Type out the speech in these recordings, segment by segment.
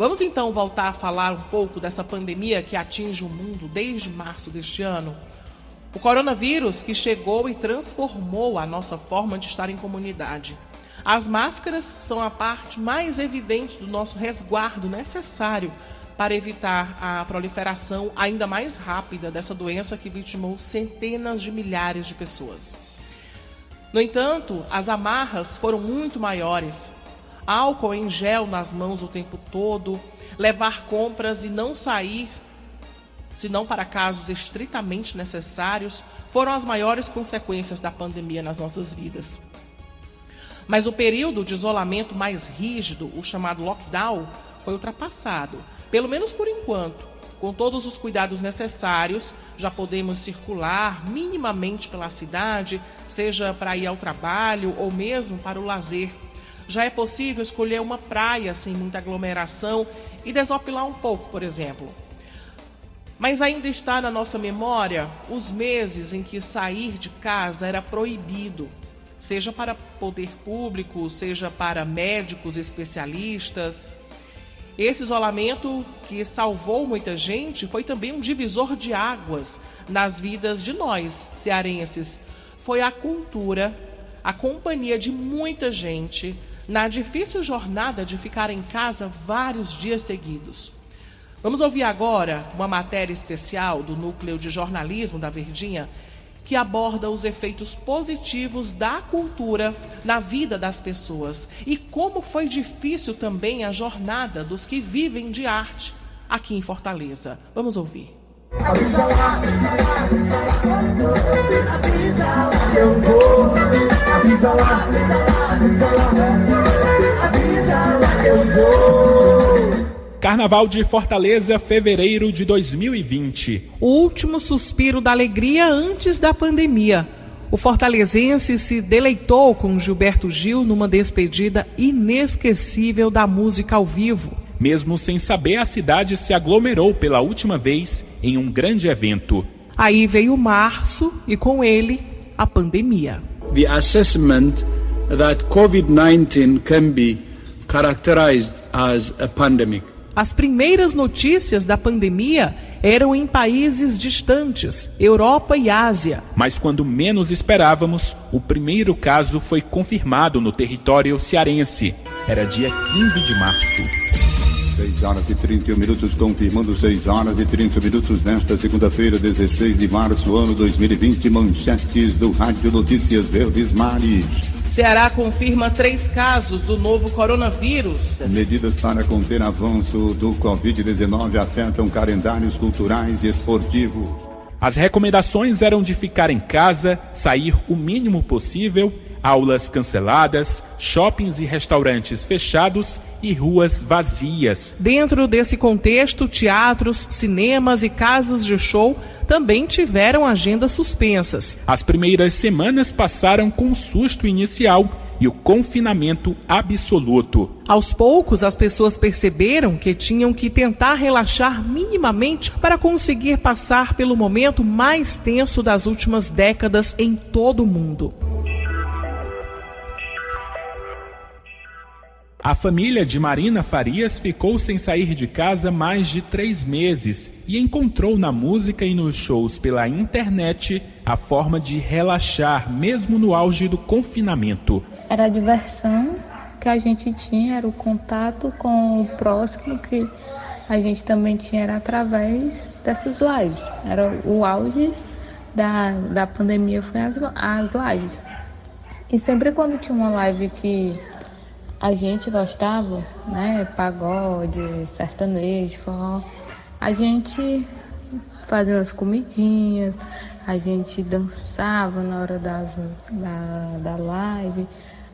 Vamos então voltar a falar um pouco dessa pandemia que atinge o mundo desde março deste ano. O coronavírus que chegou e transformou a nossa forma de estar em comunidade. As máscaras são a parte mais evidente do nosso resguardo necessário para evitar a proliferação ainda mais rápida dessa doença que vitimou centenas de milhares de pessoas. No entanto, as amarras foram muito maiores. Álcool em gel nas mãos o tempo todo, levar compras e não sair senão para casos estritamente necessários, foram as maiores consequências da pandemia nas nossas vidas. Mas o período de isolamento mais rígido, o chamado lockdown, foi ultrapassado, pelo menos por enquanto. Com todos os cuidados necessários, já podemos circular minimamente pela cidade, seja para ir ao trabalho ou mesmo para o lazer. Já é possível escolher uma praia sem muita aglomeração e desopilar um pouco, por exemplo. Mas ainda está na nossa memória os meses em que sair de casa era proibido, seja para poder público, seja para médicos especialistas. Esse isolamento que salvou muita gente foi também um divisor de águas nas vidas de nós, cearenses. Foi a cultura, a companhia de muita gente na difícil jornada de ficar em casa vários dias seguidos. Vamos ouvir agora uma matéria especial do Núcleo de Jornalismo da Verdinha, que aborda os efeitos positivos da cultura na vida das pessoas e como foi difícil também a jornada dos que vivem de arte aqui em Fortaleza. Vamos ouvir. Avisa lá, avisa lá, avisa lá, eu vou. Avisa lá, avisa lá, avisa lá, eu vou. Carnaval de Fortaleza, fevereiro de 2020. O último suspiro da alegria antes da pandemia. O fortalezense se deleitou com Gilberto Gil numa despedida inesquecível da música ao vivo. Mesmo sem saber, a cidade se aglomerou pela última vez em um grande evento. Aí veio março e com ele a pandemia. The assessment that COVID-19 can be characterized as a pandemic. As primeiras notícias da pandemia eram em países distantes, Europa e Ásia. Mas quando menos esperávamos, o primeiro caso foi confirmado no território cearense. Era dia 15 de março. 6 horas e 31 minutos, confirmando 6 horas e 30 minutos nesta segunda-feira, 16 de março, ano 2020. Manchetes do Rádio Notícias Verdes Mares. Ceará confirma três casos do novo coronavírus. Medidas para conter avanço do Covid-19 afetam calendários culturais e esportivos. As recomendações eram de ficar em casa, sair o mínimo possível aulas canceladas, shoppings e restaurantes fechados e ruas vazias. Dentro desse contexto, teatros, cinemas e casas de show também tiveram agendas suspensas. As primeiras semanas passaram com o susto inicial e o confinamento absoluto. Aos poucos, as pessoas perceberam que tinham que tentar relaxar minimamente para conseguir passar pelo momento mais tenso das últimas décadas em todo o mundo. A família de Marina Farias ficou sem sair de casa mais de três meses e encontrou na música e nos shows pela internet a forma de relaxar, mesmo no auge do confinamento. Era a diversão que a gente tinha, era o contato com o próximo que a gente também tinha era através dessas lives. Era o auge da, da pandemia foi as, as lives. E sempre quando tinha uma live que a gente gostava, né? Pagode, sertanejo, forró. A gente fazia umas comidinhas, a gente dançava na hora das, da, da live,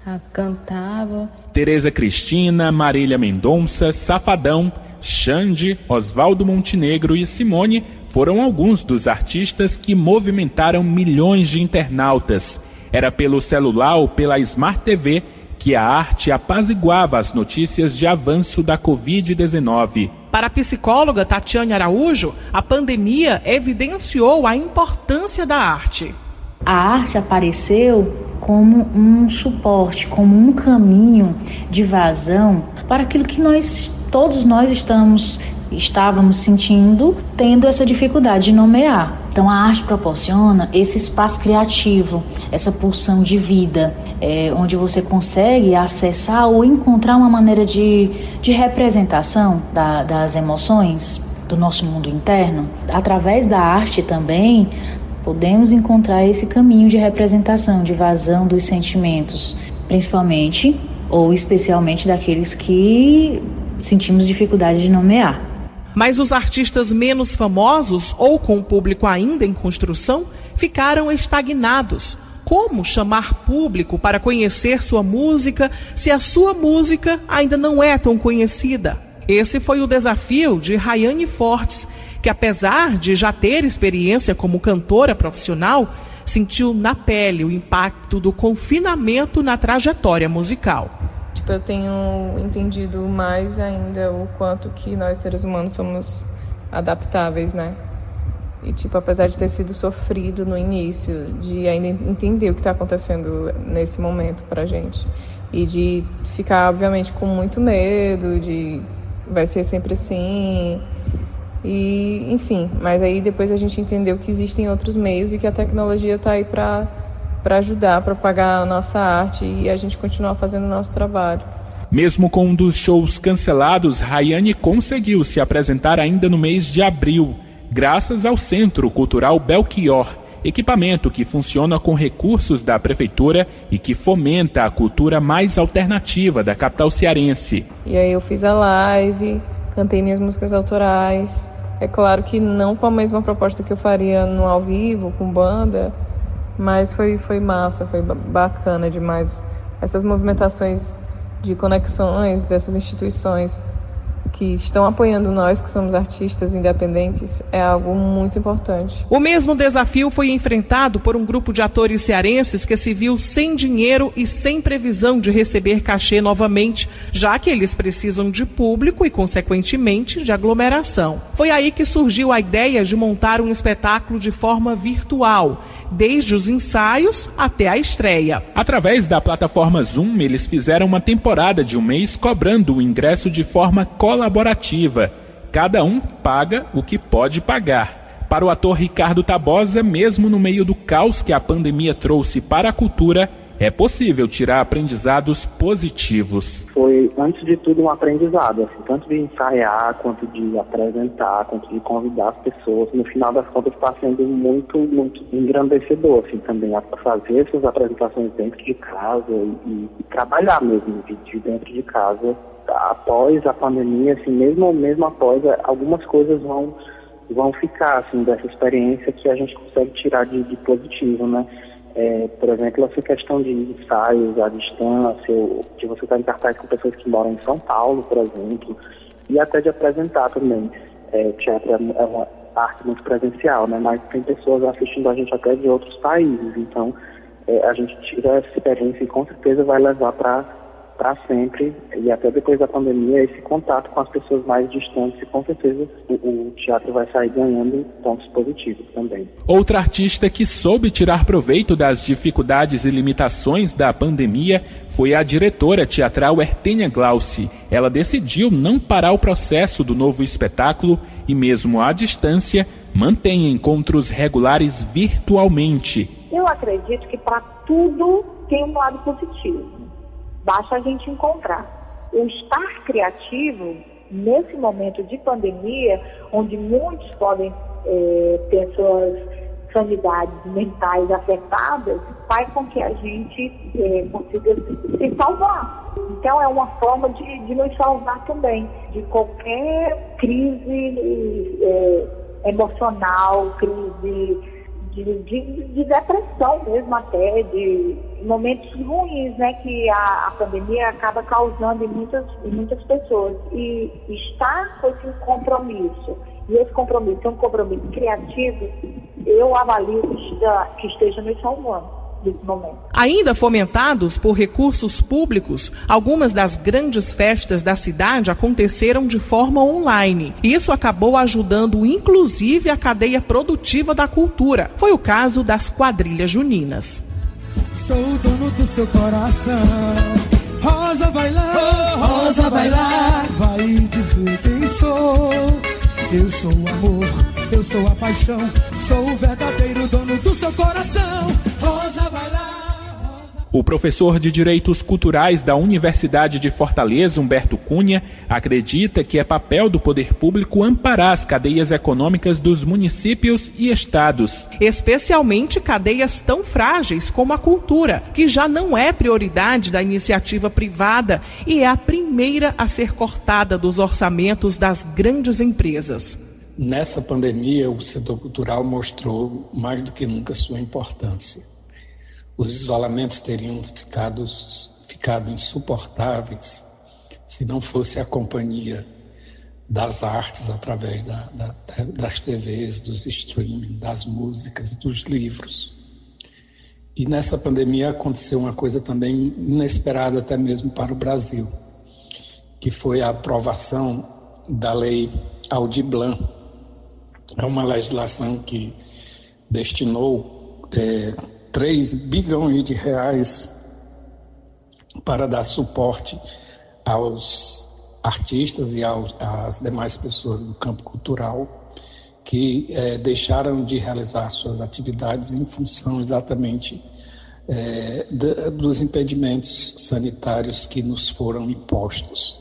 a, cantava. Tereza Cristina, Marília Mendonça, Safadão, Xande, Oswaldo Montenegro e Simone foram alguns dos artistas que movimentaram milhões de internautas. Era pelo celular ou pela Smart TV que a arte apaziguava as notícias de avanço da Covid-19. Para a psicóloga Tatiane Araújo, a pandemia evidenciou a importância da arte. A arte apareceu como um suporte, como um caminho de vazão para aquilo que nós todos nós estamos estávamos sentindo, tendo essa dificuldade de nomear. Então, a arte proporciona esse espaço criativo, essa pulsão de vida, é, onde você consegue acessar ou encontrar uma maneira de, de representação da, das emoções do nosso mundo interno. Através da arte também, podemos encontrar esse caminho de representação, de vazão dos sentimentos, principalmente ou especialmente daqueles que sentimos dificuldade de nomear. Mas os artistas menos famosos ou com o público ainda em construção ficaram estagnados. Como chamar público para conhecer sua música se a sua música ainda não é tão conhecida? Esse foi o desafio de Rayane Fortes, que apesar de já ter experiência como cantora profissional, sentiu na pele o impacto do confinamento na trajetória musical. Tipo, eu tenho entendido mais ainda o quanto que nós seres humanos somos adaptáveis, né? E tipo, apesar de ter sido sofrido no início, de ainda entender o que está acontecendo nesse momento pra gente e de ficar obviamente com muito medo, de vai ser sempre assim. E, enfim, mas aí depois a gente entendeu que existem outros meios e que a tecnologia está aí para para ajudar a propagar a nossa arte e a gente continuar fazendo o nosso trabalho. Mesmo com um dos shows cancelados, Rayane conseguiu se apresentar ainda no mês de abril, graças ao Centro Cultural Belchior, equipamento que funciona com recursos da prefeitura e que fomenta a cultura mais alternativa da capital cearense. E aí eu fiz a live, cantei minhas músicas autorais. É claro que não com a mesma proposta que eu faria no ao vivo, com banda, mas foi, foi massa, foi bacana demais. Essas movimentações de conexões dessas instituições que estão apoiando nós, que somos artistas independentes, é algo muito importante. O mesmo desafio foi enfrentado por um grupo de atores cearenses que se viu sem dinheiro e sem previsão de receber cachê novamente, já que eles precisam de público e, consequentemente, de aglomeração. Foi aí que surgiu a ideia de montar um espetáculo de forma virtual, desde os ensaios até a estreia. Através da plataforma Zoom, eles fizeram uma temporada de um mês cobrando o ingresso de forma colaborativa. Cada um paga o que pode pagar. Para o ator Ricardo Tabosa, mesmo no meio do caos que a pandemia trouxe para a cultura, é possível tirar aprendizados positivos. Foi, antes de tudo, um aprendizado, assim, tanto de ensaiar, quanto de apresentar, quanto de convidar as pessoas. No final das contas, está sendo muito, muito engrandecedor, assim, também, a fazer essas apresentações dentro de casa e, e trabalhar mesmo de, de dentro de casa. Após a pandemia, assim, mesmo, mesmo após, algumas coisas vão vão ficar assim dessa experiência que a gente consegue tirar de, de positivo, né? É, por exemplo, essa questão de ensaios à distância, de você estar em cartaz com pessoas que moram em São Paulo, por exemplo, e até de apresentar também. É, teatro é, é uma arte muito presencial, né? mas tem pessoas assistindo a gente até de outros países, então é, a gente tira essa experiência e com certeza vai levar para para sempre e até depois da pandemia esse contato com as pessoas mais distantes e com certeza o, o, teatro vai sair ganhando pontos positivos também. Outra artista que soube tirar proveito das dificuldades e limitações da pandemia foi a diretora teatral Ertênia Glauci. Ela decidiu não parar o processo do novo espetáculo e mesmo à distância mantém encontros regulares virtualmente. Eu acredito que para tudo tem um lado positivo Basta a gente encontrar. O estar criativo, nesse momento de pandemia, onde muitos podem é, ter suas sanidades mentais afetadas, faz com que a gente é, consiga se salvar. Então, é uma forma de, de nos salvar também de qualquer crise é, emocional, crise de, de, de, depressão mesmo até, de momentos ruins né, que a, a pandemia acaba causando em muitas, em muitas pessoas. E estar com esse compromisso, e esse compromisso é um compromisso criativo, eu avalio que, esteja, que esteja no João. Ainda fomentados por recursos públicos, algumas das grandes festas da cidade aconteceram de forma online. Isso acabou ajudando inclusive a cadeia produtiva da cultura. Foi o caso das quadrilhas juninas. Sou o dono do seu coração. Rosa vai lá, oh, Rosa vai lá, vai dizer quem sou. Eu sou o amor, eu sou a paixão, sou o verdadeiro dono do seu coração. Rosa vai lá. O professor de Direitos Culturais da Universidade de Fortaleza, Humberto Cunha, acredita que é papel do poder público amparar as cadeias econômicas dos municípios e estados. Especialmente cadeias tão frágeis como a cultura, que já não é prioridade da iniciativa privada e é a primeira a ser cortada dos orçamentos das grandes empresas. Nessa pandemia, o setor cultural mostrou mais do que nunca sua importância os isolamentos teriam ficado, ficado insuportáveis se não fosse a companhia das artes através da, da, das TVs, dos streaming, das músicas, dos livros. E nessa pandemia aconteceu uma coisa também inesperada até mesmo para o Brasil, que foi a aprovação da lei Aldir Blanc. É uma legislação que destinou é, 3 bilhões de reais para dar suporte aos artistas e aos, às demais pessoas do campo cultural que é, deixaram de realizar suas atividades em função exatamente é, dos impedimentos sanitários que nos foram impostos.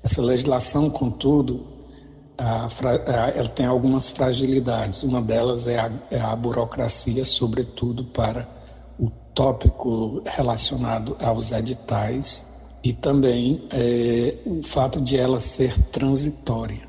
Essa legislação, contudo, ela tem algumas fragilidades. Uma delas é a, é a burocracia, sobretudo para o tópico relacionado aos editais e também é, o fato de ela ser transitória.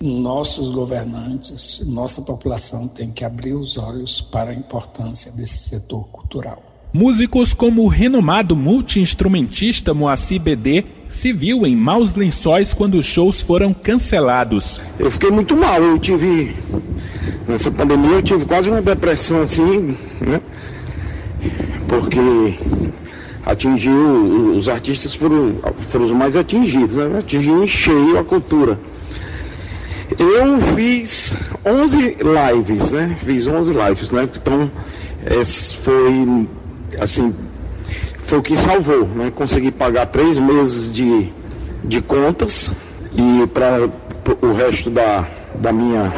Nossos governantes, nossa população tem que abrir os olhos para a importância desse setor cultural. Músicos como o renomado multiinstrumentista Moacir BD se viu em maus lençóis quando os shows foram cancelados. Eu fiquei muito mal, eu tive nessa pandemia eu tive quase uma depressão assim, né? Porque atingiu os artistas foram, foram os mais atingidos, né? Atingiu em cheio a cultura. Eu fiz 11 lives, né? Fiz 11 lives, né? Então, foi assim, foi o que salvou, né? Consegui pagar três meses de, de contas e para o resto da, da minha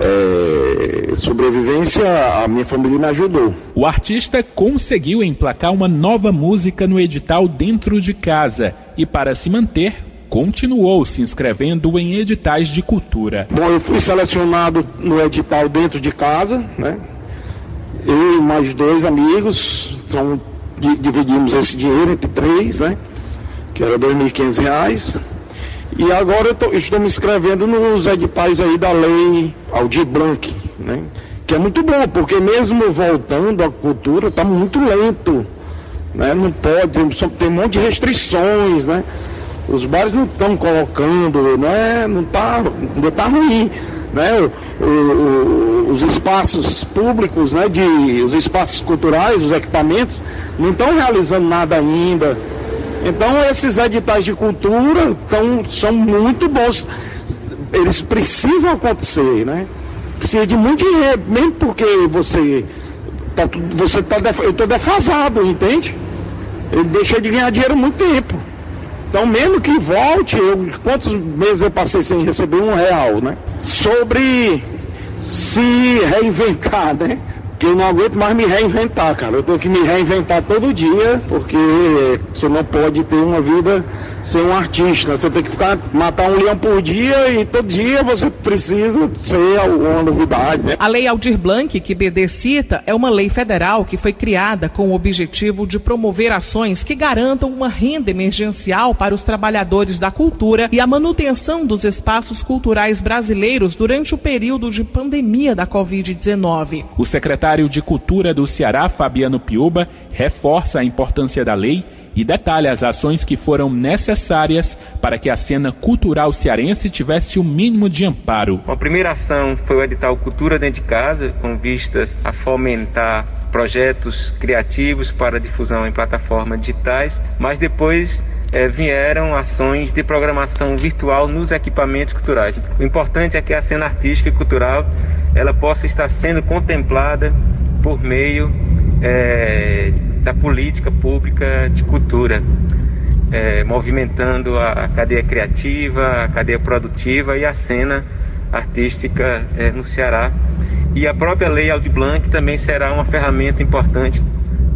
é, sobrevivência, a minha família me ajudou. O artista conseguiu emplacar uma nova música no edital dentro de casa e, para se manter, continuou se inscrevendo em editais de cultura. Bom, eu fui selecionado no edital dentro de casa, né? eu e mais dois amigos, então, dividimos esse dinheiro entre três, né? Que era R$ 2.500. E agora eu tô, estou me inscrevendo nos editais aí da lei Aldir Blanc, né? Que é muito bom, porque mesmo voltando à cultura, está muito lento. Né? Não pode, tem, tem um monte de restrições, né? Os bares não estão colocando, não é, não tá, ainda está ruim né, o, o, os espaços públicos, né, de, os espaços culturais, os equipamentos, não estão realizando nada ainda. Então esses editais de cultura tão, são muito bons. Eles precisam acontecer, né? Precisa de muito dinheiro, mesmo porque você tá, você tá, eu estou defasado, entende? Eu deixei de ganhar dinheiro há muito tempo. Então, mesmo que volte, eu, quantos meses eu passei sem receber um real, né? Sobre se reinventar, né? Que eu não aguento mais me reinventar, cara. Eu tenho que me reinventar todo dia, porque você não pode ter uma vida sem um artista. Você tem que ficar matar um leão por dia e todo dia você precisa ser uma novidade. Né? A Lei Aldir Blanc, que BD cita, é uma lei federal que foi criada com o objetivo de promover ações que garantam uma renda emergencial para os trabalhadores da cultura e a manutenção dos espaços culturais brasileiros durante o período de pandemia da Covid-19. O secretário secretário de Cultura do Ceará, Fabiano Piuba, reforça a importância da lei e detalha as ações que foram necessárias para que a cena cultural cearense tivesse o mínimo de amparo. A primeira ação foi o edital Cultura Dentro de Casa, com vistas a fomentar projetos criativos para difusão em plataformas digitais, mas depois é, vieram ações de programação virtual nos equipamentos culturais. O importante é que a cena artística e cultural ela possa estar sendo contemplada por meio é, da política pública de cultura, é, movimentando a cadeia criativa, a cadeia produtiva e a cena artística é, no Ceará. E a própria Lei Aldir Blanc também será uma ferramenta importante,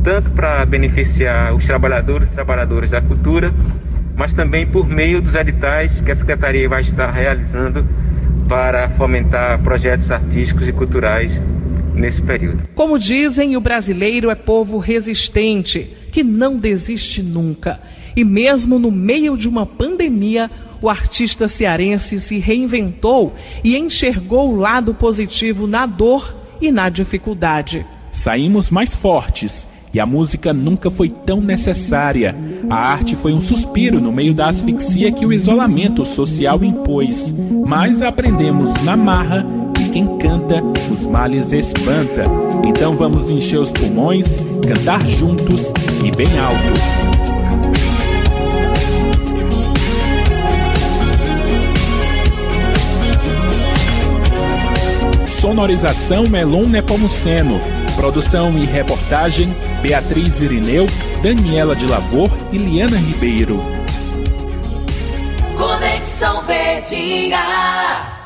tanto para beneficiar os trabalhadores e trabalhadoras da cultura, mas também por meio dos editais que a Secretaria vai estar realizando para fomentar projetos artísticos e culturais nesse período. Como dizem, o brasileiro é povo resistente, que não desiste nunca. E mesmo no meio de uma pandemia, o artista cearense se reinventou e enxergou o lado positivo na dor e na dificuldade. Saímos mais fortes e a música nunca foi tão necessária. A arte foi um suspiro no meio da asfixia que o isolamento social impôs. Mas aprendemos na marra que quem canta, os males espanta. Então vamos encher os pulmões, cantar juntos e bem alto. Sonorização Melon Nepomuceno. Produção e reportagem Beatriz Irineu, Daniela de Lavor e Liana Ribeiro. Conexão Verdinha.